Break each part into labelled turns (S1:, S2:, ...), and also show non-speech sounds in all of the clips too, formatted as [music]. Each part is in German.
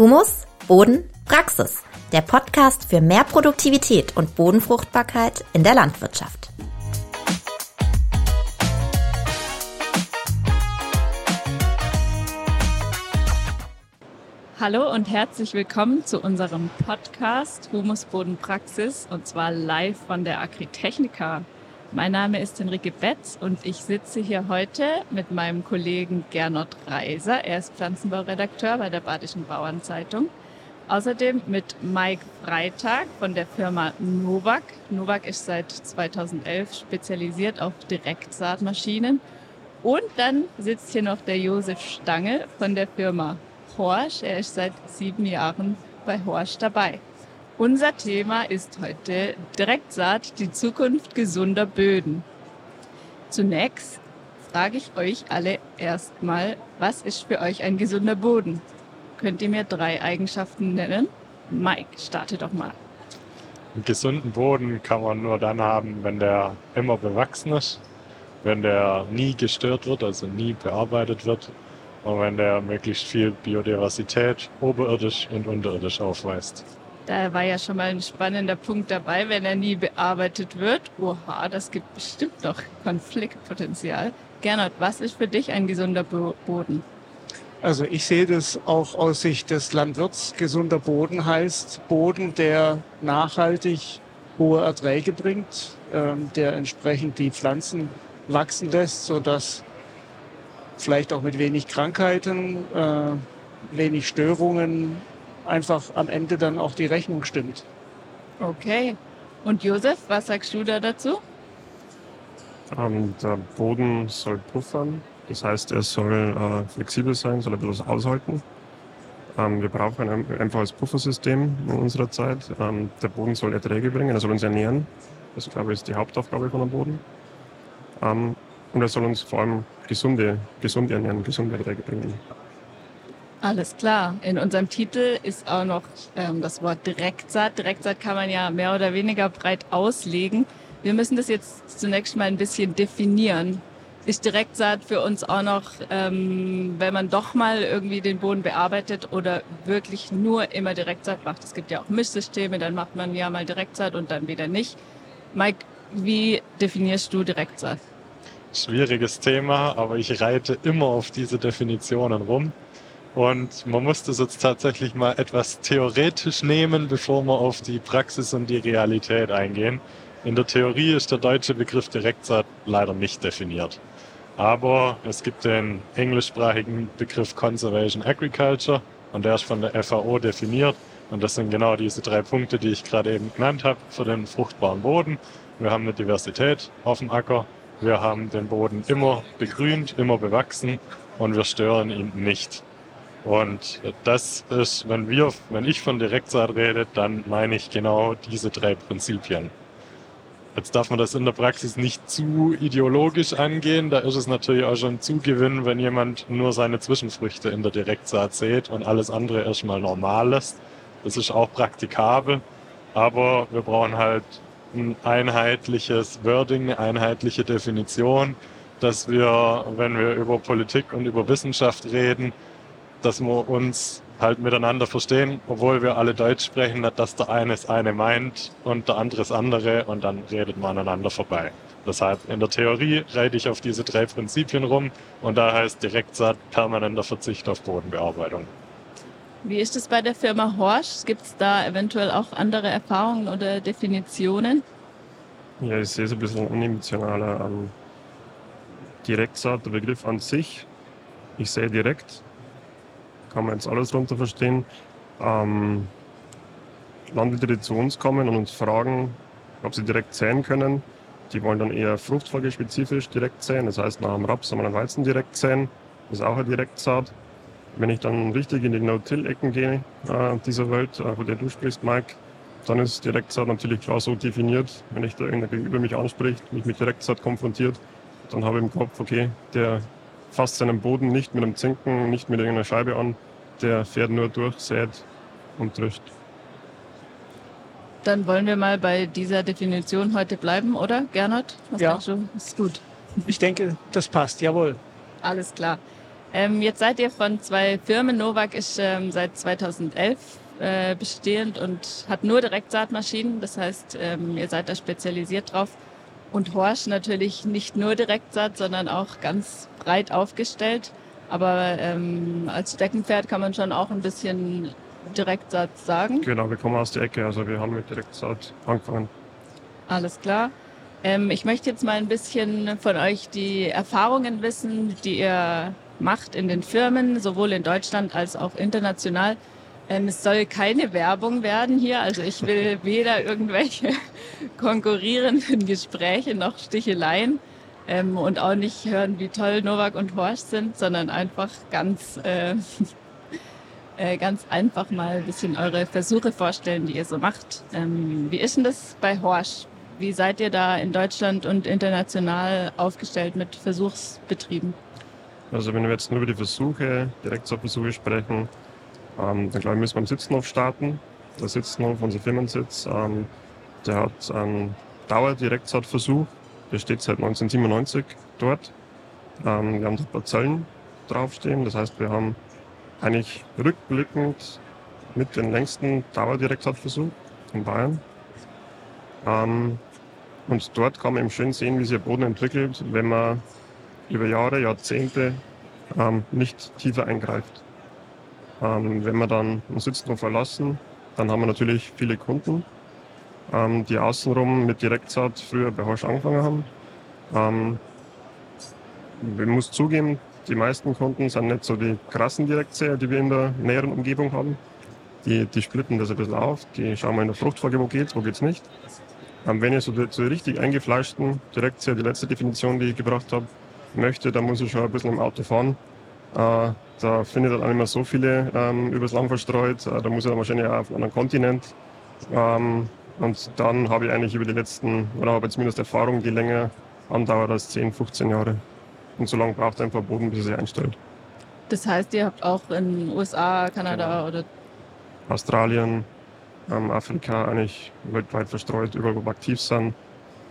S1: Humus, Boden, Praxis. Der Podcast für mehr Produktivität und Bodenfruchtbarkeit in der Landwirtschaft.
S2: Hallo und herzlich willkommen zu unserem Podcast Humus Boden Praxis und zwar live von der Agritechnica. Mein Name ist Henrike Betz und ich sitze hier heute mit meinem Kollegen Gernot Reiser. Er ist Pflanzenbauredakteur bei der Badischen Bauernzeitung. Außerdem mit Mike Freitag von der Firma Novak. Novak ist seit 2011 spezialisiert auf Direktsaatmaschinen. Und dann sitzt hier noch der Josef Stange von der Firma Horsch. Er ist seit sieben Jahren bei Horsch dabei. Unser Thema ist heute Direktsaat, die Zukunft gesunder Böden. Zunächst frage ich euch alle erstmal, was ist für euch ein gesunder Boden? Könnt ihr mir drei Eigenschaften nennen? Mike, starte doch mal.
S3: Einen gesunden Boden kann man nur dann haben, wenn der immer bewachsen ist, wenn der nie gestört wird, also nie bearbeitet wird und wenn der möglichst viel Biodiversität oberirdisch und unterirdisch aufweist.
S2: Da war ja schon mal ein spannender Punkt dabei, wenn er nie bearbeitet wird. Oha, das gibt bestimmt noch Konfliktpotenzial. Gernot, was ist für dich ein gesunder Boden?
S4: Also ich sehe das auch aus Sicht des Landwirts. Gesunder Boden heißt Boden, der nachhaltig hohe Erträge bringt, ähm, der entsprechend die Pflanzen wachsen lässt, sodass vielleicht auch mit wenig Krankheiten, äh, wenig Störungen einfach am Ende dann auch die Rechnung stimmt.
S2: Okay. Und Josef, was sagst du da dazu?
S5: Ähm, der Boden soll puffern, das heißt, er soll äh, flexibel sein, soll ein bisschen aushalten. Ähm, wir brauchen ein einfaches Puffersystem in unserer Zeit. Ähm, der Boden soll Erträge bringen, er soll uns ernähren. Das, glaube ich, ist die Hauptaufgabe von einem Boden. Ähm, und er soll uns vor allem gesunde, gesund ernähren, gesunde Erträge bringen.
S2: Alles klar. In unserem Titel ist auch noch ähm, das Wort Direktsaat. Direktsaat kann man ja mehr oder weniger breit auslegen. Wir müssen das jetzt zunächst mal ein bisschen definieren. Ist Direktsaat für uns auch noch, ähm, wenn man doch mal irgendwie den Boden bearbeitet oder wirklich nur immer Direktsaat macht? Es gibt ja auch Mischsysteme, dann macht man ja mal Direktsaat und dann wieder nicht. Mike, wie definierst du Direktsaat?
S3: Schwieriges Thema, aber ich reite immer auf diese Definitionen rum. Und man muss das jetzt tatsächlich mal etwas theoretisch nehmen, bevor wir auf die Praxis und die Realität eingehen. In der Theorie ist der deutsche Begriff Direktsaat leider nicht definiert. Aber es gibt den englischsprachigen Begriff Conservation Agriculture und der ist von der FAO definiert. Und das sind genau diese drei Punkte, die ich gerade eben genannt habe für den fruchtbaren Boden. Wir haben eine Diversität auf dem Acker. Wir haben den Boden immer begrünt, immer bewachsen und wir stören ihn nicht. Und das ist, wenn wir, wenn ich von Direktsaat rede, dann meine ich genau diese drei Prinzipien. Jetzt darf man das in der Praxis nicht zu ideologisch angehen. Da ist es natürlich auch schon Zugewinn, wenn jemand nur seine Zwischenfrüchte in der Direktsaat sät und alles andere erstmal normal lässt. Das ist auch praktikabel. Aber wir brauchen halt ein einheitliches Wording, eine einheitliche Definition, dass wir, wenn wir über Politik und über Wissenschaft reden, dass wir uns halt miteinander verstehen, obwohl wir alle Deutsch sprechen, dass der eine das eine meint und der andere das andere und dann redet man aneinander vorbei. Deshalb in der Theorie reite ich auf diese drei Prinzipien rum und da heißt Direktsaat permanenter Verzicht auf Bodenbearbeitung.
S2: Wie ist es bei der Firma Horsch? Gibt es da eventuell auch andere Erfahrungen oder Definitionen?
S5: Ja, ich sehe es ein bisschen unemotionaler an. Direktsaat, der Begriff an sich. Ich sehe direkt, kann man jetzt alles darunter verstehen. Ähm, Landwirte, zu uns kommen und uns fragen, ob sie direkt säen können, die wollen dann eher fruchtfolgespezifisch direkt säen. Das heißt, nach dem Raps soll man Weizen direkt säen. Das ist auch eine Direktsaat. Wenn ich dann richtig in die No-Till-Ecken gehe, äh, dieser Welt, äh, von der du sprichst, Mike, dann ist Direktsaat natürlich klar so definiert. Wenn ich da irgendeiner gegenüber mich anspricht, mich mit Direktsaat konfrontiert, dann habe ich im Kopf, okay, der fasst seinen Boden nicht mit einem Zinken, nicht mit irgendeiner Scheibe an, der fährt nur durch, sät und trifft.
S2: Dann wollen wir mal bei dieser Definition heute bleiben, oder, Gernot?
S4: Was ja. Du? Ist gut. Ich denke, das passt, jawohl.
S2: Alles klar. Ähm, jetzt seid ihr von zwei Firmen. Novak ist ähm, seit 2011 äh, bestehend und hat nur Direktsaatmaschinen. Das heißt, ähm, ihr seid da spezialisiert drauf. Und Horsch natürlich nicht nur Direktsaat, sondern auch ganz breit aufgestellt. Aber ähm, als Steckenpferd kann man schon auch ein bisschen Direktsaat sagen.
S5: Genau, wir kommen aus der Ecke, also wir haben mit Direktsaat angefangen.
S2: Alles klar. Ähm, ich möchte jetzt mal ein bisschen von euch die Erfahrungen wissen, die ihr macht in den Firmen, sowohl in Deutschland als auch international. Ähm, es soll keine Werbung werden hier, also ich will [laughs] weder irgendwelche [laughs] konkurrierenden Gespräche noch Sticheleien ähm, und auch nicht hören, wie toll Novak und Horst sind, sondern einfach ganz, äh, [laughs] äh, ganz einfach mal ein bisschen eure Versuche vorstellen, die ihr so macht. Ähm, wie ist denn das bei Horsch? Wie seid ihr da in Deutschland und international aufgestellt mit Versuchsbetrieben?
S5: Also wenn wir jetzt nur über die Versuche, Direktsaatversuche sprechen, ähm, dann glaube ich, müssen wir am Sitzenhof starten. Der Sitzenhof, unser Firmensitz, ähm, der hat einen Dauerdirektsaatversuch, der steht seit 1997 dort. Ähm, wir haben dort Parzellen draufstehen, das heißt, wir haben eigentlich rückblickend mit den längsten Dauerdirektsaatversuch in Bayern. Ähm, und dort kann man eben schön sehen, wie sich der Boden entwickelt, wenn man über Jahre, Jahrzehnte ähm, nicht tiefer eingreift. Ähm, wenn wir dann den Sitznhof verlassen, dann haben wir natürlich viele Kunden, ähm, die außenrum mit Direktsaat früher bei Horsch angefangen haben. Ähm, ich muss zugeben, die meisten Kunden sind nicht so die krassen Direktsäer, die wir in der näheren Umgebung haben. Die, die splitten das ein bisschen auf, die schauen mal in der Fruchtfolge, wo geht's, wo geht's nicht. Ähm, wenn ich so zu richtig eingefleischten, direkt ja die letzte Definition, die ich gebracht habe, möchte, dann muss ich schon ein bisschen im Auto fahren. Äh, da findet dann nicht mehr so viele ähm, übers Land verstreut. Äh, da muss ich dann wahrscheinlich auch auf einem anderen Kontinent. Ähm, und dann habe ich eigentlich über die letzten, oder habe zumindest Erfahrung, die länger andauert als 10, 15 Jahre. Und so lange braucht einfach Boden, bis er sich einstellt.
S2: Das heißt, ihr habt auch in USA, Kanada
S5: Genau.
S2: oder
S5: Australien, ähm, Afrika eigentlich weltweit verstreut, überall wo wir aktiv sind,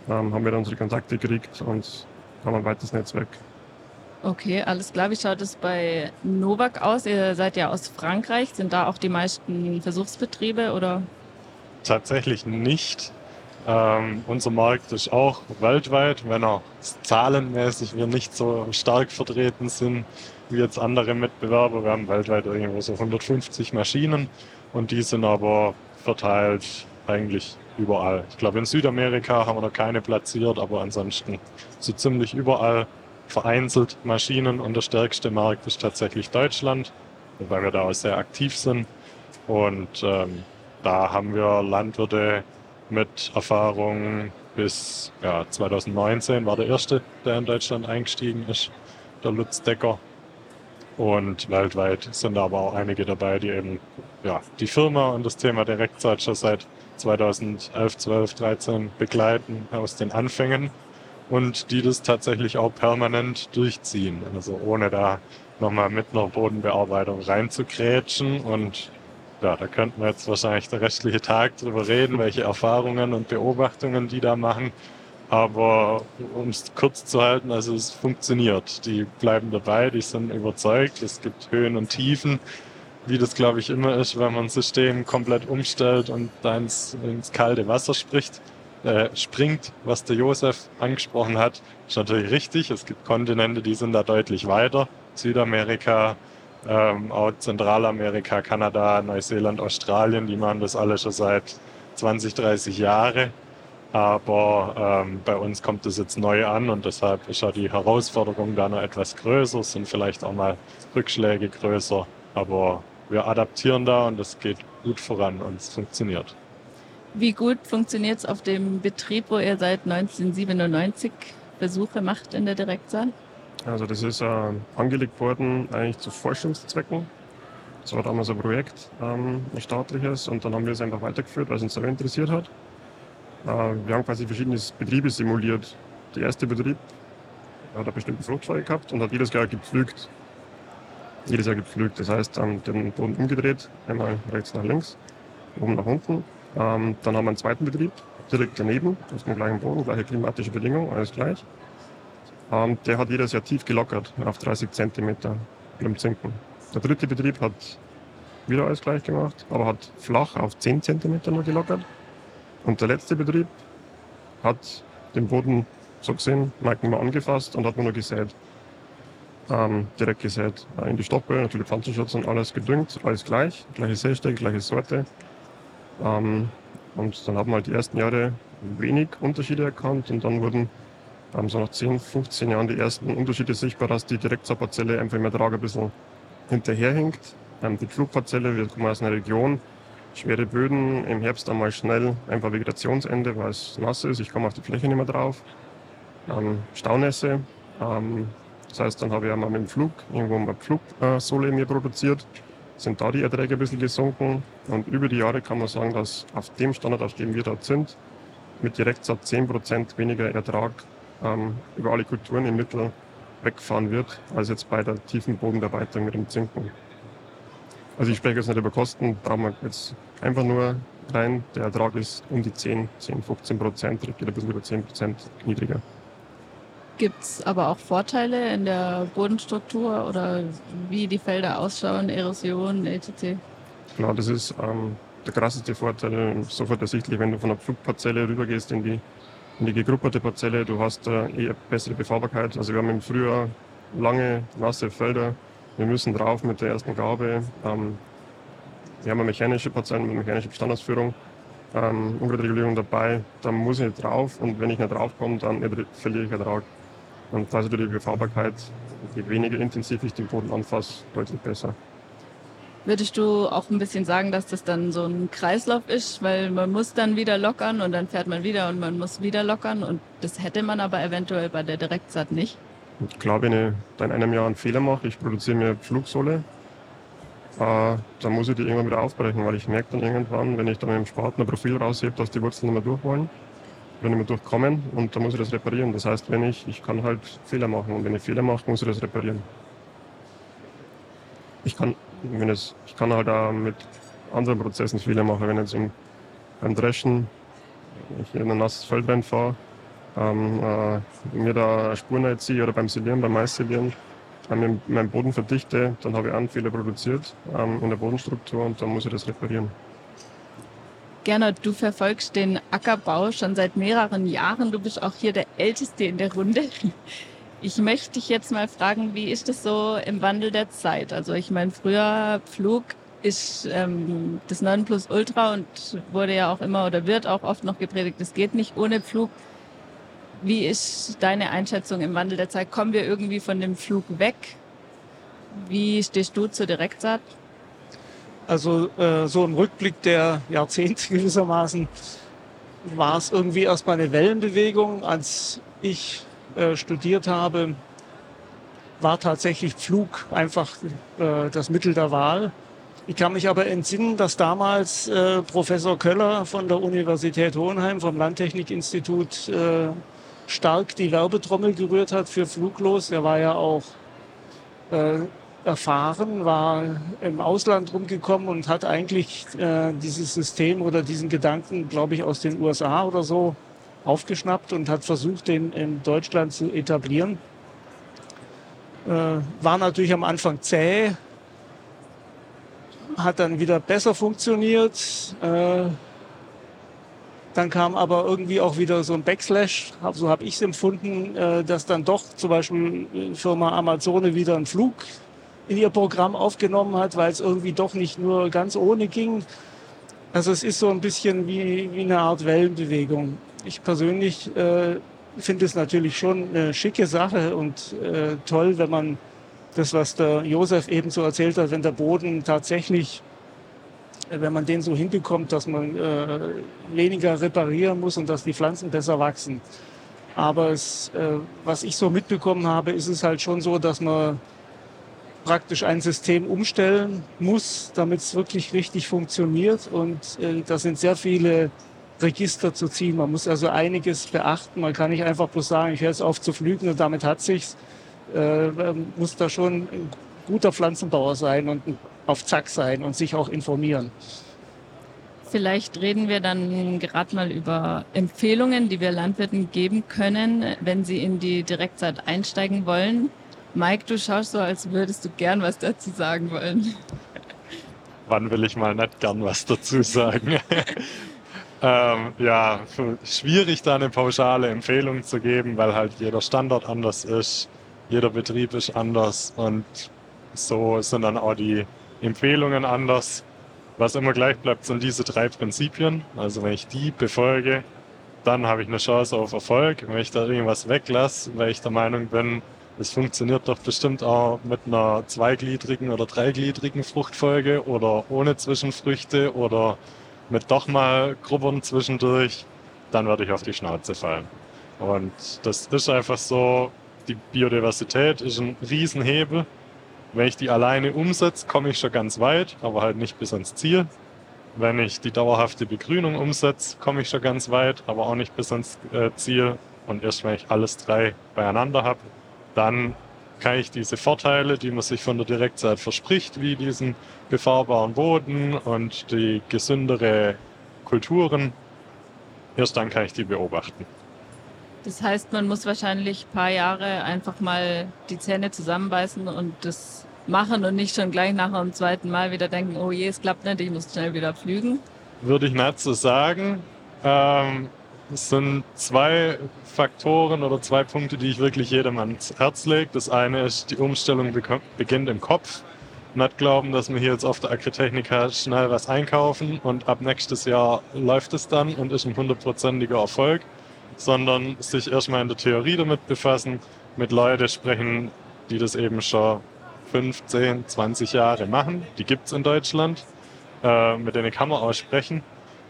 S5: ähm, haben wir dann unsere Kontakte gekriegt und haben ein weites Netzwerk.
S2: Okay, alles klar. Wie schaut es bei Novak aus? Ihr seid ja aus Frankreich. Sind da auch die meisten Versuchsbetriebe oder?
S3: Tatsächlich nicht. Ähm, unser Markt ist auch weltweit, wenn auch zahlenmäßig wir nicht so stark vertreten sind wie jetzt andere Mitbewerber. Wir haben weltweit irgendwo so 150 Maschinen und die sind aber verteilt eigentlich überall. Ich glaube, in Südamerika haben wir noch keine platziert, aber ansonsten so ziemlich überall vereinzelt Maschinen und der stärkste Markt ist tatsächlich Deutschland, wobei wir da auch sehr aktiv sind. Und ähm, da haben wir Landwirte mit Erfahrung bis ja, 2019 war der erste, der in Deutschland eingestiegen ist, der Lutz Decker. Und weltweit sind da aber auch einige dabei, die eben ja, die Firma und das Thema Direktsaat schon seit 2011, 12, 13 begleiten aus den Anfängen und die das tatsächlich auch permanent durchziehen. Also ohne da nochmal mit einer Bodenbearbeitung reinzukrätschen und ja, da könnten wir jetzt wahrscheinlich den restlichen Tag drüber reden, welche Erfahrungen und Beobachtungen die da machen. Aber um es kurz zu halten, also es funktioniert. Die bleiben dabei, die sind überzeugt. Es gibt Höhen und Tiefen, wie das glaube ich immer ist, wenn man ein System komplett umstellt und da ins, ins kalte Wasser spricht, äh, springt, was der Josef angesprochen hat, ist natürlich richtig. Es gibt Kontinente, die sind da deutlich weiter. Südamerika, ähm, auch Zentralamerika, Kanada, Neuseeland, Australien, die machen das alle schon seit 20, 30 Jahre. Aber ähm, bei uns kommt es jetzt neu an und deshalb ist ja die Herausforderung da noch etwas größer, es sind vielleicht auch mal Rückschläge größer. Aber wir adaptieren da und es geht gut voran und es funktioniert.
S2: Wie gut funktioniert es auf dem Betrieb, wo ihr seit 1997 Versuche macht in der Direktsaat?
S5: Also das ist äh, angelegt worden eigentlich zu Forschungszwecken. Das war damals ein Projekt, ähm, ein staatliches, und dann haben wir es einfach weitergeführt, weil es uns selber interessiert hat. Äh, wir haben quasi verschiedene Betriebe simuliert. Der erste Betrieb hat eine bestimmte Fruchtfolge gehabt und hat jedes Jahr gepflügt. Jedes Jahr gepflügt. Das heißt, ähm, den Boden umgedreht, einmal rechts nach links, oben nach unten. Ähm, dann haben wir einen zweiten Betrieb, direkt daneben, auf dem gleichen Boden, gleiche klimatische Bedingungen, alles gleich. Ähm, der hat jedes Jahr tief gelockert, auf 30 Zentimeter. dem Zinken. Der dritte Betrieb hat wieder alles gleich gemacht, aber hat flach auf 10 cm nur gelockert. Und der letzte Betrieb hat den Boden so gesehen, Marken mal angefasst und hat nur gesät. Ähm, direkt gesät. In die Stoppe, natürlich Pflanzenschutz und alles gedüngt, alles gleich, gleiche Sästeg, gleiche Sorte. Ähm, und dann haben wir halt die ersten Jahre wenig Unterschiede erkannt und dann wurden ähm, so nach 10, 15 Jahren die ersten Unterschiede sichtbar, dass die Direktsaatparzelle einfach im Ertrag ein bisschen hinterherhinkt. Ähm, die Pflugparzelle, wir kommen aus einer Region, schwere Böden, im Herbst einmal schnell einfach Vegetationsende, weil es nass ist, ich komme auf die Fläche nicht mehr drauf. Staunässe, das heißt, dann habe ich einmal mit dem Flug irgendwo eine Flugsohle mir produziert, sind da die Erträge ein bisschen gesunken und über die Jahre kann man sagen, dass auf dem Standard, auf dem wir dort sind, mit Direktsatz 10% weniger Ertrag ähm, über alle Kulturen im Mittel weggefahren wird, als jetzt bei der tiefen Bodenbearbeitung mit dem Zinken. Also ich spreche jetzt nicht über Kosten, brauchen wir jetzt einfach nur rein. Der Ertrag ist um die 10, 10, 15 Prozent, geht ein bisschen über 10 Prozent niedriger.
S2: Gibt es aber auch Vorteile in der Bodenstruktur oder wie die Felder ausschauen, Erosion, etc.?
S5: Klar, das ist ähm, der krasseste Vorteil, sofort ersichtlich, wenn du von der Pflugparzelle rübergehst in die in die gegrupperte Parzelle. Du hast äh, eher bessere Befahrbarkeit. Also wir haben im Frühjahr lange, nasse Felder. Wir müssen drauf mit der ersten Gabe. Ähm, wir haben eine mechanische Parzellen mit mechanischer Bestandausführung. Ähm, Umweltregulierung dabei, da muss ich drauf und wenn ich nicht draufkomme, dann verliere ich Ertrag. Und da ist natürlich die Befahrbarkeit, je weniger intensiv ich den Boden anfasse, deutlich besser.
S2: Würdest du auch ein bisschen sagen, dass das dann so ein Kreislauf ist, weil man muss dann wieder lockern und dann fährt man wieder und man muss wieder lockern und das hätte man aber eventuell bei der Direktsaat nicht?
S5: Klar, wenn ich da in einem Jahr einen Fehler mache, ich produziere mir Flugsohle, äh, dann muss ich die irgendwann wieder aufbrechen, weil ich merke dann irgendwann, wenn ich dann mit dem Spaten ein Profil raushebe, dass die Wurzeln nicht mehr durch wollen oder nicht mehr durchkommen und dann muss ich das reparieren. Das heißt, wenn ich, ich kann halt Fehler machen und wenn ich Fehler mache, muss ich das reparieren. Ich kann wenn es, ich kann halt auch mit anderen Prozessen Fehler machen, wenn jetzt im, beim Dreschen ich in ein nasses Feld reinfahre, ähm, äh, mir da Spuren ziehe oder beim Silieren, beim Maissilieren, ähm, meinen Boden verdichte, dann habe ich einen Fehler produziert ähm, in der Bodenstruktur und dann muss ich das reparieren.
S2: Gernot, du verfolgst den Ackerbau schon seit mehreren Jahren. Du bist auch hier der Älteste in der Runde. Ich möchte dich jetzt mal fragen, wie ist es so im Wandel der Zeit? Also ich meine, früher Flug ist ähm, das Nonplusultra und wurde ja auch immer oder wird auch oft noch gepredigt, es geht nicht ohne Flug. Wie ist deine Einschätzung im Wandel der Zeit? Kommen wir irgendwie von dem Flug weg? Wie stehst du zur Direktsaat?
S4: Also äh, so im Rückblick der Jahrzehnte [laughs] gewissermaßen war es irgendwie erstmal eine Wellenbewegung, als ich äh, studiert habe, war tatsächlich Flug einfach äh, das Mittel der Wahl. Ich kann mich aber entsinnen, dass damals äh, Professor Köller von der Universität Hohenheim vom Landtechnikinstitut äh, stark die Werbetrommel gerührt hat für Fluglos. Er war ja auch äh, erfahren, war im Ausland rumgekommen und hat eigentlich äh, dieses System oder diesen Gedanken, glaube ich, aus den USA oder so aufgeschnappt und hat versucht, den in Deutschland zu etablieren. Äh, war natürlich am Anfang zäh, hat dann wieder besser funktioniert. Äh, dann kam aber irgendwie auch wieder so ein Backslash, so habe ich es empfunden, äh, dass dann doch zum Beispiel die Firma Amazone wieder einen Flug in ihr Programm aufgenommen hat, weil es irgendwie doch nicht nur ganz ohne ging. Also es ist so ein bisschen wie, wie eine Art Wellenbewegung. Ich persönlich äh, finde es natürlich schon eine schicke Sache und äh, toll, wenn man das, was der Josef eben so erzählt hat, wenn der Boden tatsächlich, äh, wenn man den so hinbekommt, dass man äh, weniger reparieren muss und dass die Pflanzen besser wachsen. Aber es, äh, was ich so mitbekommen habe, ist es halt schon so, dass man praktisch ein System umstellen muss, damit es wirklich richtig funktioniert. Und äh, da sind sehr viele Register zu ziehen. Man muss also einiges beachten. Man kann nicht einfach bloß sagen, ich höre jetzt auf zu flügen und damit hat sich's. Äh, man muss da schon ein guter Pflanzenbauer sein und auf Zack sein und sich auch informieren.
S2: Vielleicht reden wir dann gerade mal über Empfehlungen, die wir Landwirten geben können, wenn sie in die Direktzeit einsteigen wollen. Mike, du schaust so, als würdest du gern was dazu sagen wollen.
S3: Wann will ich mal nicht gern was dazu sagen? [laughs] ähm, ja, schwierig da eine pauschale Empfehlung zu geben, weil halt jeder Standort anders ist, jeder Betrieb ist anders und so sind dann auch die Empfehlungen anders. Was immer gleich bleibt, sind diese drei Prinzipien. Also wenn ich die befolge, dann habe ich eine Chance auf Erfolg. Wenn ich da irgendwas weglasse, weil ich der Meinung bin, es funktioniert doch bestimmt auch mit einer zweigliedrigen oder dreigliedrigen Fruchtfolge oder ohne Zwischenfrüchte oder mit doch mal Grubbern zwischendurch, dann werde ich auf die Schnauze fallen. Und das ist einfach so, die Biodiversität ist ein Riesenhebel. Wenn ich die alleine umsetze, komme ich schon ganz weit, aber halt nicht bis ans Ziel. Wenn ich die dauerhafte Begrünung umsetze, komme ich schon ganz weit, aber auch nicht bis ans äh, Ziel. Und erst wenn ich alles drei beieinander habe, dann kann ich diese Vorteile, die man sich von der Direktzeit verspricht, wie diesen befahrbaren Boden und die gesündere Kulturen, erst dann kann ich die beobachten.
S2: Das heißt, man muss wahrscheinlich ein paar Jahre einfach mal die Zähne zusammenbeißen und das machen und nicht schon gleich nach dem zweiten Mal wieder denken, oh je, es klappt nicht, ich muss schnell wieder flügen?
S3: Würde ich nicht so sagen. Ähm, es sind zwei Faktoren oder zwei Punkte, die ich wirklich jedem ans Herz lege. Das eine ist, die Umstellung beginnt im Kopf. Nicht glauben, dass wir hier jetzt auf der Agritechnica schnell was einkaufen und ab nächstes Jahr läuft es dann und ist ein hundertprozentiger Erfolg, sondern sich erstmal in der Theorie damit befassen, mit Leuten sprechen, die das eben schon 15, 20 Jahre machen. Die gibt es in Deutschland. Äh, mit denen kann man auch sprechen.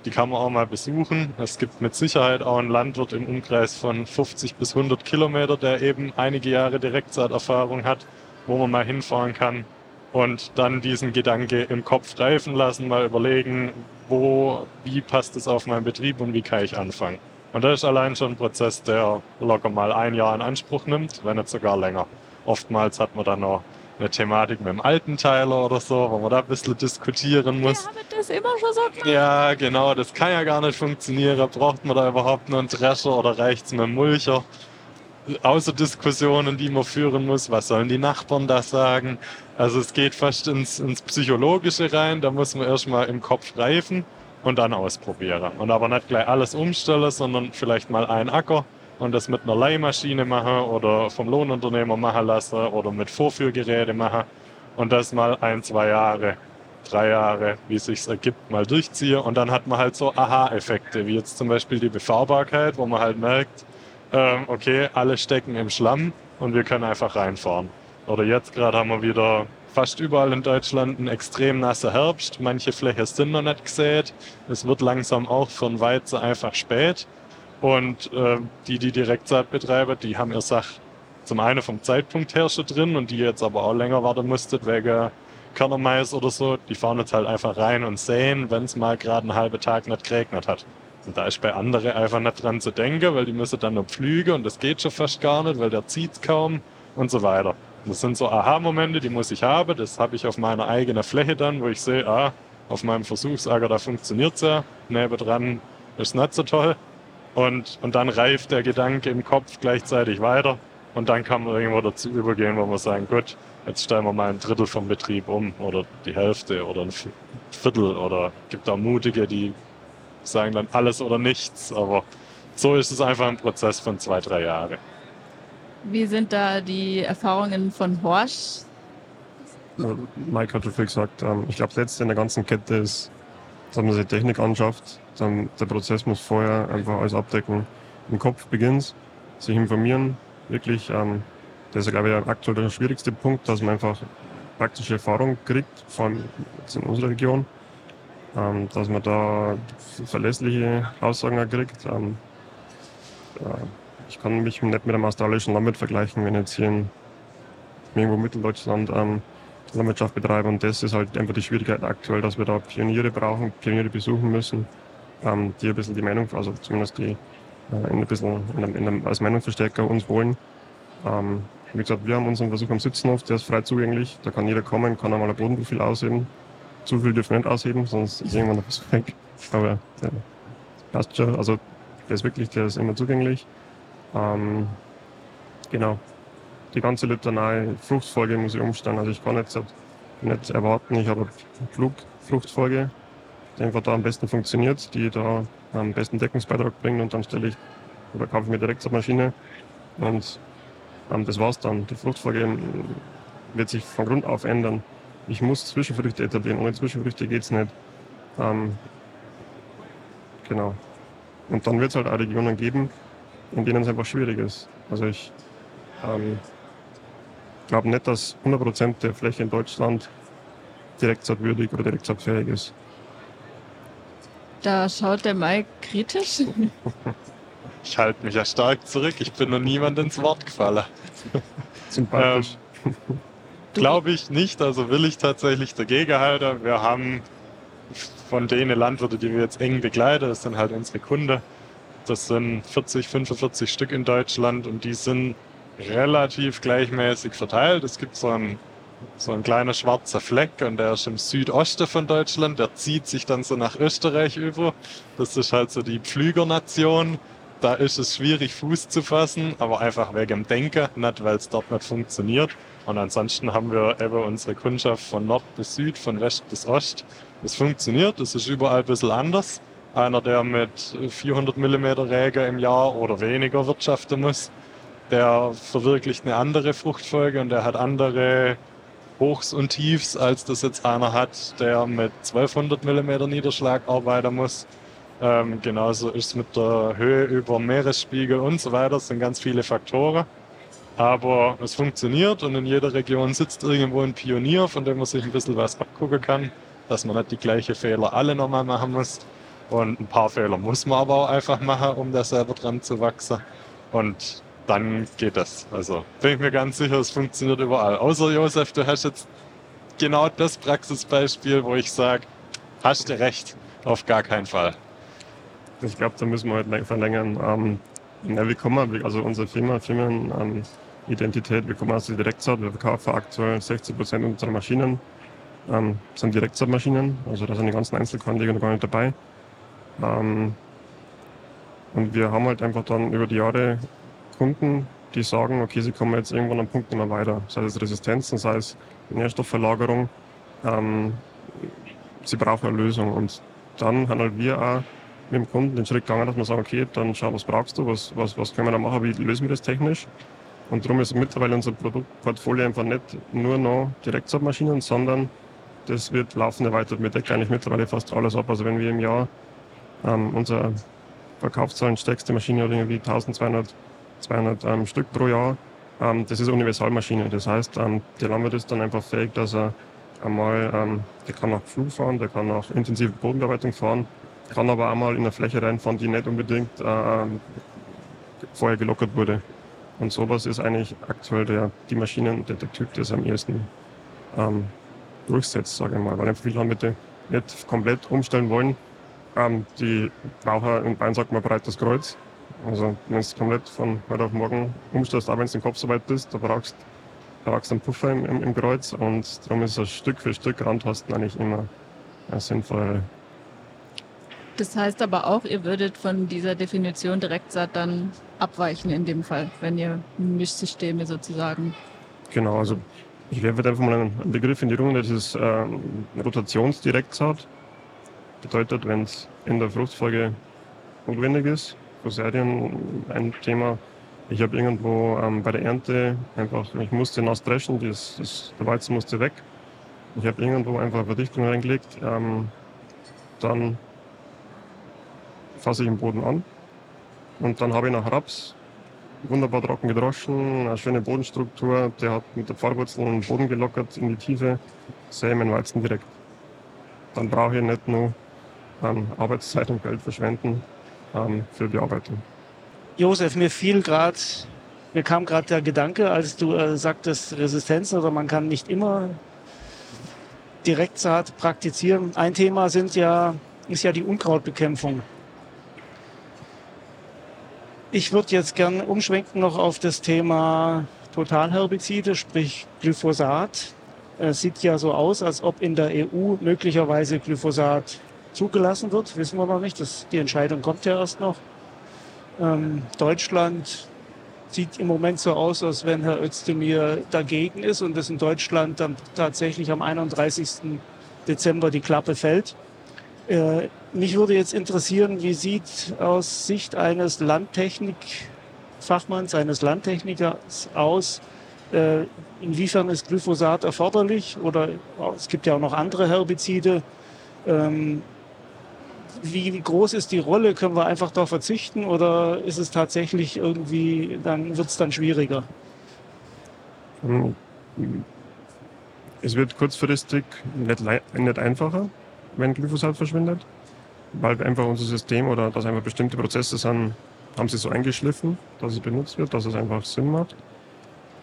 S3: Die kann man auch mal besuchen. Es gibt mit Sicherheit auch einen Landwirt im Umkreis von 50 bis 100 Kilometer, der eben einige Jahre Direktsaiterfahrung hat, wo man mal hinfahren kann und dann diesen Gedanke im Kopf reifen lassen, mal überlegen, wo, wie passt es auf meinen Betrieb und wie kann ich anfangen. Und das ist allein schon ein Prozess, der locker mal ein Jahr in Anspruch nimmt, wenn nicht sogar länger. Oftmals hat man dann noch eine Thematik mit dem alten Teiler oder so, wo man da ein bisschen diskutieren muss.
S2: Ja, das immer schon so gemacht.
S3: Ja, genau, das kann ja gar nicht funktionieren. Braucht man da überhaupt nur einen Drescher oder reicht es mit einem Mulcher? Außer Diskussionen, die man führen muss, was sollen die Nachbarn da sagen? Also es geht fast ins, ins Psychologische rein, da muss man erstmal im Kopf reifen und dann ausprobieren. Und aber nicht gleich alles umstellen, sondern vielleicht mal einen Acker und das mit einer Leihmaschine machen oder vom Lohnunternehmer machen lassen oder mit Vorführgeräte machen und das mal ein, zwei Jahre, drei Jahre, wie es sich ergibt, mal durchziehe und dann hat man halt so Aha-Effekte, wie jetzt zum Beispiel die Befahrbarkeit, wo man halt merkt, ähm, okay, alle stecken im Schlamm und wir können einfach reinfahren. Oder jetzt gerade haben wir wieder fast überall in Deutschland einen extrem nasser Herbst. Manche Flächen sind noch nicht gesät. Es wird langsam auch für ein Weizen einfach spät. Und äh, die, die Direktsaat betreiben, die haben ihr Sach zum einen vom Zeitpunkt her schon drin und die jetzt aber auch länger warten musstet wegen Körnermais oder so, die fahren jetzt halt einfach rein und säen, wenn es mal gerade einen halben Tag nicht geregnet hat. Und da ist bei anderen einfach nicht dran zu denken, weil die müssen dann noch pflügen und das geht schon fast gar nicht, weil der zieht kaum und so weiter. Das sind so Aha-Momente, die muss ich haben. Das habe ich auf meiner eigenen Fläche dann, wo ich sehe, ah, auf meinem Versuchsager, da funktioniert's ja. Nebendran ist nicht so toll. Und, und dann reift der Gedanke im Kopf gleichzeitig weiter. Und dann kann man irgendwo dazu übergehen, wo man sagen, gut, jetzt stellen wir mal ein Drittel vom Betrieb um oder die Hälfte oder ein Viertel oder gibt auch mutige, die sagen dann alles oder nichts. Aber so ist es einfach ein Prozess von zwei, drei Jahren.
S2: Wie sind da die Erfahrungen von Horsch?
S5: Mike hat schon viel gesagt. Ähm, ich glaube, das letzte in der ganzen Kette ist, dass man sich Technik anschafft, dann der Prozess muss vorher einfach alles abdecken. Im Kopf beginnt, sich informieren, wirklich. Ähm, das ist, glaube ich, aktuell der schwierigste Punkt, dass man einfach praktische Erfahrung kriegt, vor allem in unserer Region, ähm, dass man da verlässliche Aussagen kriegt. Ähm, ich kann mich nicht mit einem australischen Landwirt vergleichen, wenn jetzt hier in irgendwo Mitteldeutschland ähm, Landwirtschaft betreibe. Und das ist halt einfach die Schwierigkeit aktuell, dass wir da Pioniere brauchen, Pioniere besuchen müssen ähm, die ein bisschen die Meinung, also zumindest die äh, ein bisschen in einem, in einem, als Meinungsverstärker uns wollen. Ähm, wie gesagt, wir haben unseren Versuch am Sitzenhof, der ist frei zugänglich, da kann jeder kommen, kann einmal ein Bodenprofil ausheben. Zu viel dürfen wir nicht ausheben, sonst ist irgendwann noch was weg. Aber der passt schon, also der ist wirklich, der ist immer zugänglich. Ähm, genau. Die ganze Litanei, Fruchtfolge muss ich umstellen. Also ich kann jetzt nicht erwarten, ich habe eine Flugfruchtfolge, die einfach da am besten funktioniert, die da am besten Deckungsbeitrag bringt und dann stelle ich oder kaufe ich mir direkt zur Maschine und ähm, das war's dann. Die Fruchtfolge ähm, wird sich von Grund auf ändern. Ich muss Zwischenfrüchte etablieren. Ohne Zwischenfrüchte geht's nicht. Ähm, genau. Und dann wird es halt auch Regionen geben, in denen es einfach schwierig ist. Also ich ähm, glaube nicht, dass 100% der Fläche in Deutschland direktsaatwürdig oder direktsaatfähig ist.
S2: Da schaut der Mike kritisch.
S3: Ich halte mich ja stark zurück. Ich bin noch niemand ins Wort gefallen.
S5: Sympathisch.
S3: Ähm, Glaube ich nicht, also will ich tatsächlich dagegen halten. Wir haben von denen Landwirte, die wir jetzt eng begleiten, das sind halt unsere Kunden. Das sind 40, 45 Stück in Deutschland und die sind relativ gleichmäßig verteilt. Es gibt so ein so ein kleiner schwarzer Fleck und der ist im Südosten von Deutschland. Der zieht sich dann so nach Österreich über. Das ist halt so die Pflügernation. Da ist es schwierig, Fuß zu fassen, aber einfach wegen dem Denken, nicht weil es dort nicht funktioniert. Und ansonsten haben wir eben unsere Kundschaft von Nord bis Süd, von West bis Ost. Das funktioniert, das ist überall ein bisschen anders. Einer, der mit 400 mm Räger im Jahr oder weniger wirtschaften muss, der verwirklicht eine andere Fruchtfolge und der hat andere Hochs und Tiefs, als das jetzt einer hat, der mit 1200 mm Niederschlag arbeiten muss. Ähm, genauso ist es mit der Höhe über Meeresspiegel und so weiter. Das sind ganz viele Faktoren. Aber es funktioniert und in jeder Region sitzt irgendwo ein Pionier, von dem man sich ein bisschen was abgucken kann, dass man nicht die gleichen Fehler alle nochmal machen muss. Und ein paar Fehler muss man aber auch einfach machen, um da selber dran zu wachsen. Und dann geht das. Also bin ich mir ganz sicher, es funktioniert überall. Außer Josef, du hast jetzt genau das Praxisbeispiel, wo ich sage, hast du recht, auf gar keinen Fall.
S5: Ich glaube, da müssen wir halt verlängern. Ähm, ja, wir kommen, also unsere Firma, Firmenidentität, ähm, wir kommen aus der Direktsaat, wir verkaufen aktuell 60 Prozent unserer Maschinen ähm, sind Direktsaatmaschinen, also da sind die ganzen Einzelkornleger noch gar nicht dabei. Ähm, und wir haben halt einfach dann über die Jahre Kunden, die sagen, okay, sie kommen jetzt irgendwann am Punkt mehr weiter. Sei es Resistenzen, sei es Nährstoffverlagerung. Ähm, sie brauchen eine Lösung. Und dann handeln wir auch mit dem Kunden den Schritt gegangen, dass wir sagen, okay, dann schau, was brauchst du, was, was, was können wir da machen, wie lösen wir das technisch? Und darum ist mittlerweile unser Produktportfolio einfach nicht nur noch Direktsaatmaschinen, sondern das wird laufend erweitert. Wir decken eigentlich mittlerweile fast alles ab. Also wenn wir im Jahr ähm, unser Verkaufszahlen stärkste Maschine hat irgendwie 1200 200 ähm, Stück pro Jahr. Ähm, das ist eine Universalmaschine. Das heißt, ähm, der Landwirt ist dann einfach fähig, dass er einmal, ähm, der kann auch Flug fahren, der kann auch intensive Bodenbearbeitung fahren, kann aber auch mal in eine Fläche reinfahren, die nicht unbedingt äh, vorher gelockert wurde. Und sowas ist eigentlich aktuell der, die Maschinen, der, der Typ, der es am ehesten ähm, durchsetzt, sage ich mal. Weil einfach viele Landwirte nicht komplett umstellen wollen. Ähm, die brauchen, in Bayern sagt man breites Kreuz. Also wenn du komplett von heute auf morgen umstellst, auch wenn du den Kopf so weit bist, da brauchst du brauchst einen Puffer im, im, im, Kreuz und darum ist es Stück für Stück Randtasten eigentlich immer eine sinnvolle.
S2: Das heißt aber auch, ihr würdet von dieser Definition Direktsaat dann abweichen in dem Fall, wenn ihr Mischsysteme sozusagen.
S5: Genau, also ich werfe einfach mal einen Begriff in die Runde, das ist ähm, Rotationsdirektsaat. Bedeutet, wenn es in der Fruchtfolge notwendig ist, Fusarien ein Thema. Ich habe irgendwo ähm, bei der Ernte einfach, ich musste nass dreschen, das, das, der Weizen musste weg. Ich habe irgendwo einfach Verdichtung reingelegt. Ähm, dann fasse ich den Boden an und dann habe ich nach Raps wunderbar trocken gedroschen, eine schöne Bodenstruktur. Der hat mit der Pfahlwurzel den Boden gelockert in die Tiefe, sähe meinen Weizen direkt. Dann brauche ich nicht nur ähm, Arbeitszeit und Geld verschwenden, ähm, für Bearbeitung.
S4: Josef, mir fiel gerade, mir kam gerade der Gedanke, als du äh, sagtest Resistenzen oder man kann nicht immer Direktsaat praktizieren. Ein Thema sind ja, ist ja die Unkrautbekämpfung. Ich würde jetzt gern umschwenken noch auf das Thema Totalherbizide, sprich Glyphosat. Es sieht ja so aus, als ob in der EU möglicherweise Glyphosat zugelassen wird, wissen wir noch nicht. Das, die Entscheidung kommt ja erst noch. Ähm, Deutschland sieht im Moment so aus, als wenn Herr Özdemir dagegen ist und es in Deutschland dann tatsächlich am 31. Dezember die Klappe fällt. Äh, mich würde jetzt interessieren, wie sieht aus Sicht eines Landtechnikfachmanns, eines Landtechnikers aus, äh, inwiefern ist Glyphosat erforderlich oder es gibt ja auch noch andere Herbizide. Ähm, wie groß ist die Rolle? Können wir einfach darauf verzichten oder ist es tatsächlich irgendwie, dann wird es dann schwieriger?
S5: Hm. Es wird kurzfristig nicht, nicht einfacher, wenn Glyphosat verschwindet, weil einfach unser System oder dass einfach bestimmte Prozesse sind, haben sie so eingeschliffen, dass es benutzt wird, dass es einfach Sinn macht.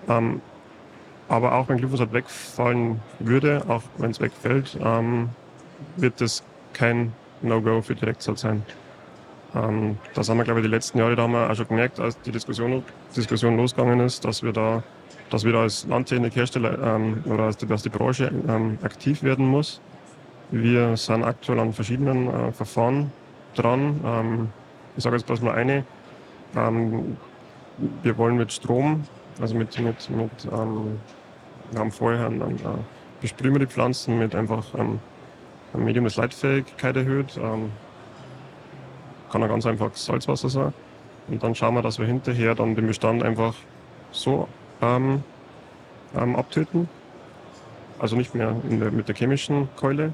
S5: Ähm, aber auch wenn Glyphosat wegfallen würde, auch wenn es wegfällt, ähm, wird es kein No-Go für Direktsaat sein. Ähm, das haben wir, glaube ich, die letzten Jahre da haben wir auch schon gemerkt, als die Diskussion, Diskussion losgegangen ist, dass wir da, dass wir da als Landtechnikhersteller ähm, oder dass die Branche ähm, aktiv werden muss. Wir sind aktuell an verschiedenen äh, Verfahren dran. Ähm, ich sage jetzt bloß mal eine. Ähm, wir wollen mit Strom, also mit, mit, mit ähm, wir haben vorher einen, einen, äh, besprühen wir die Pflanzen mit einfach Medium ist Leitfähigkeit erhöht. Ähm, kann auch ganz einfach Salzwasser sein. Und dann schauen wir, dass wir hinterher dann den Bestand einfach so ähm, ähm, abtöten. Also nicht mehr der, mit der chemischen Keule.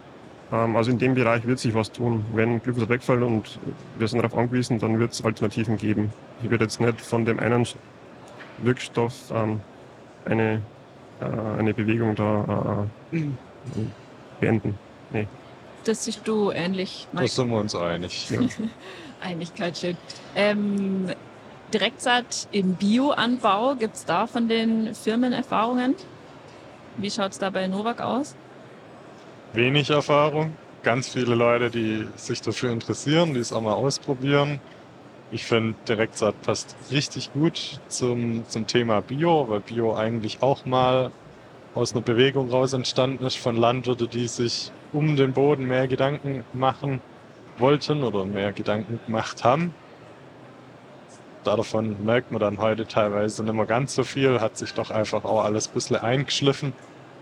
S5: Ähm, also in dem Bereich wird sich was tun. Wenn Glyphosat wegfällt und wir sind darauf angewiesen, dann wird es Alternativen geben. Ich würde jetzt nicht von dem einen Wirkstoff ähm, eine, äh, eine Bewegung da äh, äh beenden. Nee
S2: das siehst du ähnlich.
S3: Das sind wir uns einig. Ja. [laughs]
S2: Einigkeit schön. Ähm, Direktsaat im Bioanbau, gibt es da von den Firmen Erfahrungen? Wie schaut es da bei Novak aus?
S3: Wenig Erfahrung. Ganz viele Leute, die sich dafür interessieren, die es auch mal ausprobieren. Ich finde, Direktsaat passt richtig gut zum, zum Thema Bio, weil Bio eigentlich auch mal aus einer Bewegung raus entstanden ist von Landwirten, die sich um den Boden mehr Gedanken machen wollten oder mehr Gedanken gemacht haben. Davon merkt man dann heute teilweise nicht mehr ganz so viel, hat sich doch einfach auch alles ein bisschen eingeschliffen.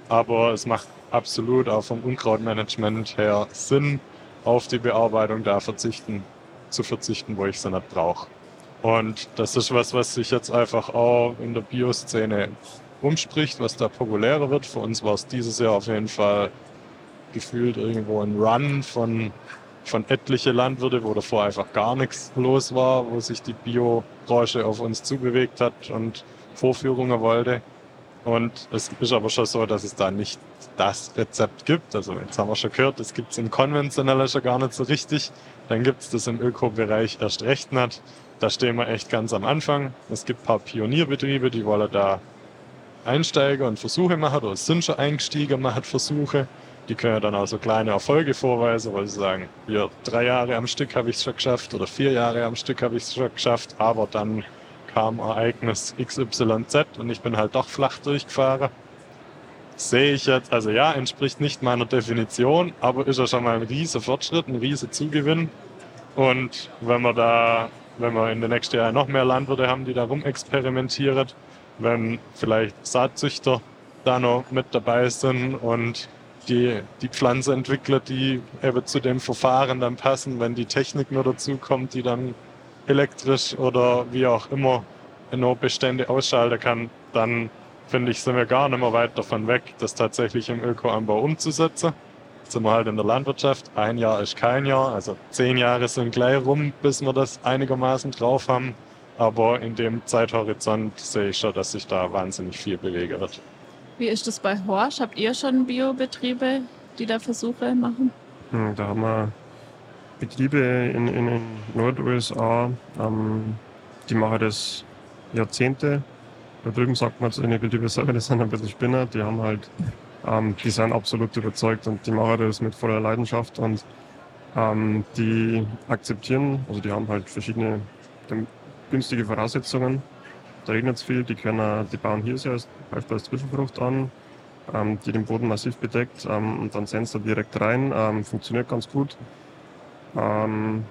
S3: Aber es macht absolut auch vom Unkrautmanagement her Sinn, auf die Bearbeitung da verzichten, zu verzichten, wo ich sie nicht brauche. Und das ist was, was sich jetzt einfach auch in der Bioszene umspricht, was da populärer wird. Für uns war es dieses Jahr auf jeden Fall gefühlt irgendwo ein Run von, von etliche Landwirte, wo davor einfach gar nichts los war, wo sich die Biobranche auf uns zubewegt hat und Vorführungen wollte. Und es ist aber schon so, dass es da nicht das Rezept gibt. Also jetzt haben wir schon gehört, das gibt es im konventionellen schon gar nicht so richtig. Dann gibt es das im Ökobereich erst recht nicht. Da stehen wir echt ganz am Anfang. Es gibt ein paar Pionierbetriebe, die wollen da einsteigen und Versuche machen oder sind schon eingestiegen, machen Versuche. Die können ja dann auch so kleine Erfolge vorweisen, weil sie sagen, hier drei Jahre am Stück habe ich es schon geschafft oder vier Jahre am Stück habe ich es schon geschafft, aber dann kam Ereignis XYZ und ich bin halt doch flach durchgefahren. Sehe ich jetzt, also ja, entspricht nicht meiner Definition, aber ist ja schon mal ein riesiger Fortschritt, ein riesiger Zugewinn. Und wenn wir da, wenn wir in den nächsten Jahren noch mehr Landwirte haben, die da rumexperimentieren, wenn vielleicht Saatzüchter da noch mit dabei sind und die, die Pflanze entwickelt, die eben zu dem Verfahren dann passen, wenn die Technik nur dazu kommt, die dann elektrisch oder wie auch immer nur Bestände ausschalten kann, dann finde ich, sind wir gar nicht mehr weit davon weg, das tatsächlich im Ökoanbau umzusetzen. Jetzt sind wir halt in der Landwirtschaft. Ein Jahr ist kein Jahr, also zehn Jahre sind gleich rum, bis wir das einigermaßen drauf haben. Aber in dem Zeithorizont sehe ich schon, dass sich da wahnsinnig viel bewegen wird.
S2: Wie ist das bei Horsch? Habt ihr schon Biobetriebe, die da Versuche machen?
S5: Hm, da haben wir Betriebe in, in den Nord-USA, ähm, die machen das Jahrzehnte. Da drüben sagt man zu den Betrieben selber, die sind ein bisschen Spinner, die haben halt, ähm, die sind absolut überzeugt und die machen das mit voller Leidenschaft und ähm, die akzeptieren, also die haben halt verschiedene günstige Voraussetzungen da regnet es viel, die, können, die bauen hier sehr als Zwischenfrucht an, ähm, die den Boden massiv bedeckt ähm, und dann senzt er direkt rein. Ähm, funktioniert ganz gut. Ähm,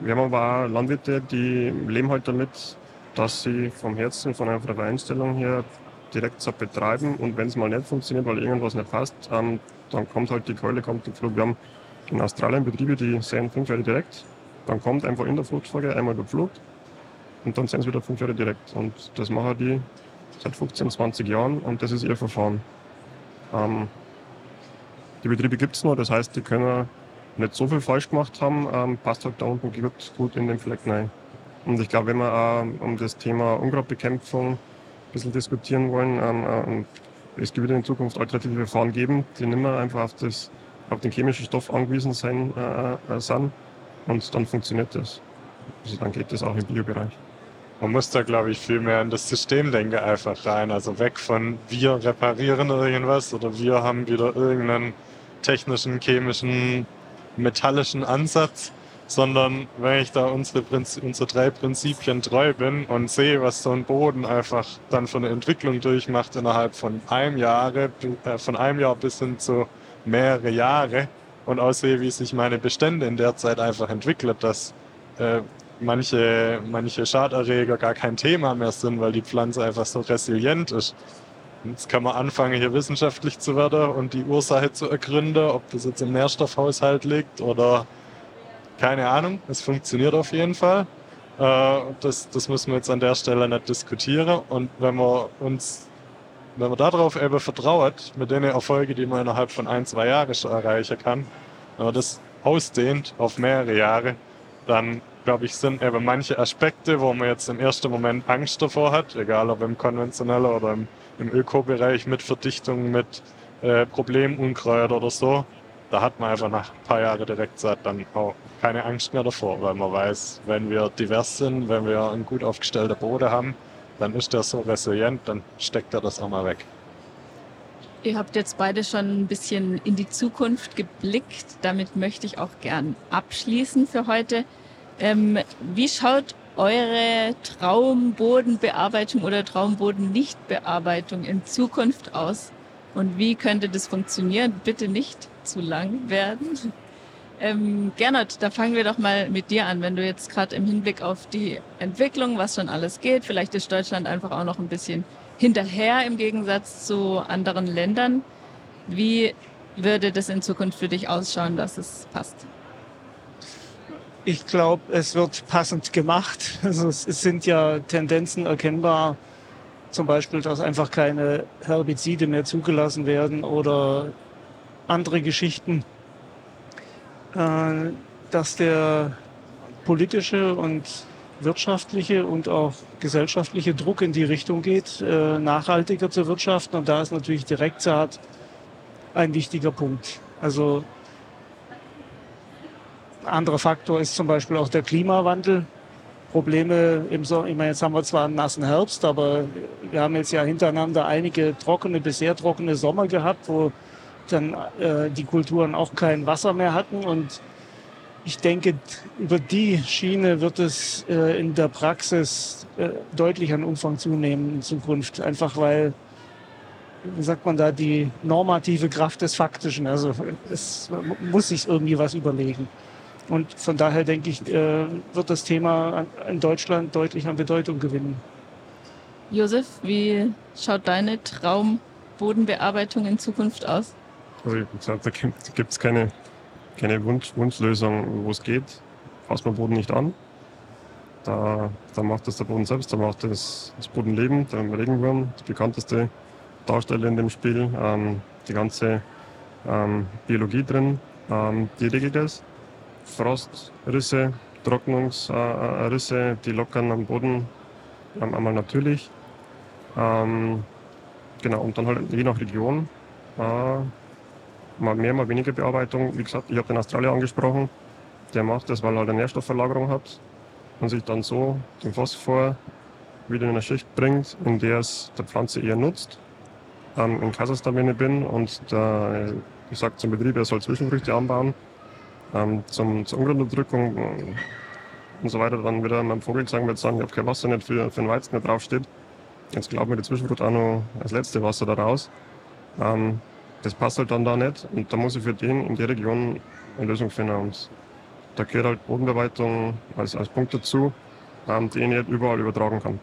S5: wir haben aber auch Landwirte, die leben halt damit, dass sie vom Herzen, von einer Einstellung her direkt zu betreiben und wenn es mal nicht funktioniert, weil irgendwas nicht passt, ähm, dann kommt halt die Keule, kommt der Flug. Wir haben in Australien Betriebe, die sehen fünf Jahre direkt, dann kommt einfach in der Fruchtfolge einmal der Flug und dann sind sie wieder fünf Jahre direkt. Und das machen die seit 15, 20 Jahren und das ist ihr Verfahren. Ähm, die Betriebe gibt es nur, das heißt, die können nicht so viel falsch gemacht haben, ähm, passt halt da unten gut, in den Fleck rein. Und ich glaube, wenn wir auch um das Thema Unkrautbekämpfung ein bisschen diskutieren wollen, ähm, äh, es wird in Zukunft alternative Verfahren geben, die nicht mehr einfach auf, das, auf den chemischen Stoff angewiesen sein, äh, äh, sind. Und dann funktioniert das. Also dann geht das auch im Biobereich.
S3: Man muss da, glaube ich, viel mehr in das Systemdenken einfach rein. Also weg von wir reparieren irgendwas oder wir haben wieder irgendeinen technischen, chemischen, metallischen Ansatz, sondern wenn ich da unsere, unsere drei Prinzipien treu bin und sehe, was so ein Boden einfach dann für eine Entwicklung durchmacht innerhalb von einem Jahre, äh, von einem Jahr bis hin zu mehrere Jahre und auch sehe, wie sich meine Bestände in der Zeit einfach entwickelt, dass äh, manche, manche Schaderreger gar kein Thema mehr sind, weil die Pflanze einfach so resilient ist. Jetzt kann man anfangen, hier wissenschaftlich zu werden und die Ursache zu ergründen, ob das jetzt im Nährstoffhaushalt liegt oder keine Ahnung, es funktioniert auf jeden Fall. Äh, das, das müssen wir jetzt an der Stelle nicht diskutieren. Und wenn man uns, wenn man darauf eben vertraut, mit den Erfolgen, die man innerhalb von ein, zwei Jahren schon erreichen kann, wenn man das ausdehnt auf mehrere Jahre, dann glaube ich, sind eben manche Aspekte, wo man jetzt im ersten Moment Angst davor hat, egal ob im konventionellen oder im, im Ökobereich mit Verdichtung, mit äh, Problemunkräuter oder so, da hat man einfach nach ein paar Jahren direkt gesagt, dann auch keine Angst mehr davor, weil man weiß, wenn wir divers sind, wenn wir einen gut aufgestellten Boden haben, dann ist der so resilient, dann steckt er das auch mal weg.
S2: Ihr habt jetzt beide schon ein bisschen in die Zukunft geblickt. Damit möchte ich auch gern abschließen für heute. Ähm, wie schaut eure Traumbodenbearbeitung oder Traumbodennichtbearbeitung in Zukunft aus? Und wie könnte das funktionieren? Bitte nicht zu lang werden. Ähm, Gernot, da fangen wir doch mal mit dir an. Wenn du jetzt gerade im Hinblick auf die Entwicklung, was schon alles geht, vielleicht ist Deutschland einfach auch noch ein bisschen hinterher im Gegensatz zu anderen Ländern. Wie würde das in Zukunft für dich ausschauen, dass es passt?
S4: Ich glaube, es wird passend gemacht. Also es sind ja Tendenzen erkennbar, zum Beispiel, dass einfach keine Herbizide mehr zugelassen werden oder andere Geschichten, äh, dass der politische und wirtschaftliche und auch gesellschaftliche Druck in die Richtung geht, äh, nachhaltiger zu wirtschaften. Und da ist natürlich Direktsaat ein wichtiger Punkt. Also anderer Faktor ist zum Beispiel auch der Klimawandel. Probleme im Sommer. Ich meine, jetzt haben wir zwar einen nassen Herbst, aber wir haben jetzt ja hintereinander einige trockene, bisher trockene Sommer gehabt, wo dann äh, die Kulturen auch kein Wasser mehr hatten. Und ich denke, über die Schiene wird es äh, in der Praxis äh, deutlich an Umfang zunehmen in Zukunft. Einfach weil, wie sagt man da, die normative Kraft des Faktischen. Also es muss sich irgendwie was überlegen. Und von daher denke ich, äh, wird das Thema in Deutschland deutlich an Bedeutung gewinnen.
S2: Josef, wie schaut deine Traumbodenbearbeitung in Zukunft aus?
S5: Also wie gesagt, da gibt es keine, keine Wunsch, Wunschlösung, wo es geht. Fasst man Boden nicht an. Da, da macht das der Boden selbst, da macht das, das Bodenleben, der Regenwurm, die bekannteste Darsteller in dem Spiel, ähm, die ganze ähm, Biologie drin, ähm, die regelt das. Frostrisse, Trocknungsrisse, die lockern am Boden einmal natürlich. Ähm, genau, und dann halt je nach Region äh, mal mehr, mal weniger Bearbeitung. Wie gesagt, ich habe den Australier angesprochen. Der macht das, weil er eine Nährstoffverlagerung hat und sich dann so den Phosphor wieder in eine Schicht bringt, in der es der Pflanze eher nutzt. Ähm, in Kasachstan, wenn ich bin, und der, ich sage zum Betrieb, er soll Zwischenfrüchte anbauen. Ähm, zum, zur Ungrundunterdrückung und so weiter dann wieder meinem Vogel sagen wird, sagen, ich habe kein Wasser nicht für, für den Weizen, der draufsteht. Jetzt glauben wir die Zwischenfrucht auch noch als letzte Wasser da raus. Ähm, das passt halt dann da nicht und da muss ich für den in der Region eine Lösung finden. Und da gehört halt Bodenbearbeitung als, als Punkt dazu. ähm, die ich nicht überall übertragen kann.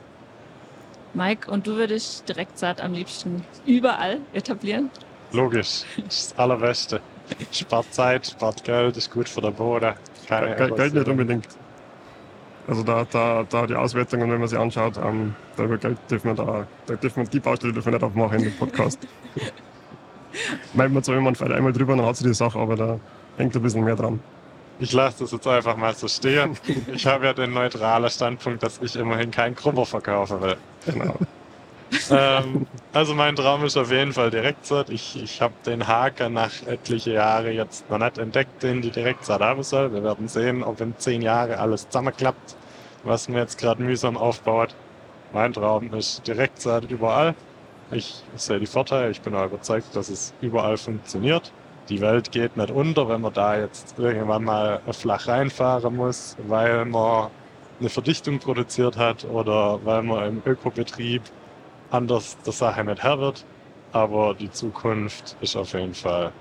S2: Mike, und du würdest Direktsaat am liebsten überall etablieren?
S3: Logisch, das [laughs] Allerbeste. [laughs] Spart Zeit, spart Geld, ist gut für den Boden. Keine
S5: Geld, Geld nicht unbedingt. Also da, da, da die Auswertungen, wenn man sie anschaut, ähm, da über Geld dürfen wir da, da dürfen wir die Baustelle dürfen wir nicht aufmachen in dem Podcast. Meint man zwar immer einmal drüber, dann hat sie die Sache, aber da hängt ein bisschen mehr dran.
S3: Ich lasse das jetzt einfach mal so stehen. Ich habe ja den neutralen Standpunkt, dass ich immerhin keinen Krummer verkaufen will.
S5: Genau.
S3: Ähm, also mein Traum ist auf jeden Fall Direktsaat. Ich, ich habe den Haken nach etliche Jahre jetzt noch nicht entdeckt, den die Direktsaat haben soll. Wir werden sehen, ob in zehn Jahren alles zusammenklappt, was mir jetzt gerade mühsam aufbaut. Mein Traum ist Direktsaat überall. Ich sehe die Vorteile, ich bin auch überzeugt, dass es überall funktioniert. Die Welt geht nicht unter, wenn man da jetzt irgendwann mal flach reinfahren muss, weil man eine Verdichtung produziert hat oder weil man im Ökobetrieb anders der Sache nicht Herr wird. Aber die Zukunft ist auf jeden Fall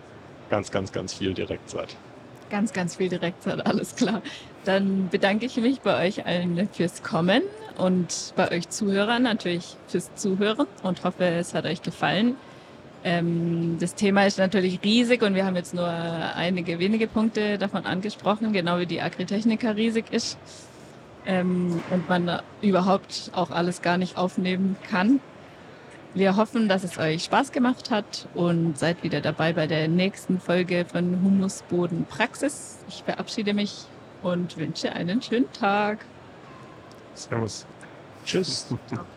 S3: ganz, ganz, ganz viel Direktzeit.
S2: Ganz, ganz viel Direktsaat, alles klar. Dann bedanke ich mich bei euch allen fürs Kommen und bei euch Zuhörern natürlich fürs Zuhören und hoffe, es hat euch gefallen. Ähm, das Thema ist natürlich riesig und wir haben jetzt nur einige wenige Punkte davon angesprochen, genau wie die Agritechnica riesig ist ähm, und man überhaupt auch alles gar nicht aufnehmen kann. Wir hoffen, dass es euch Spaß gemacht hat und seid wieder dabei bei der nächsten Folge von Humusboden Praxis. Ich verabschiede mich und wünsche einen schönen Tag.
S5: Servus.
S4: Tschüss. [laughs]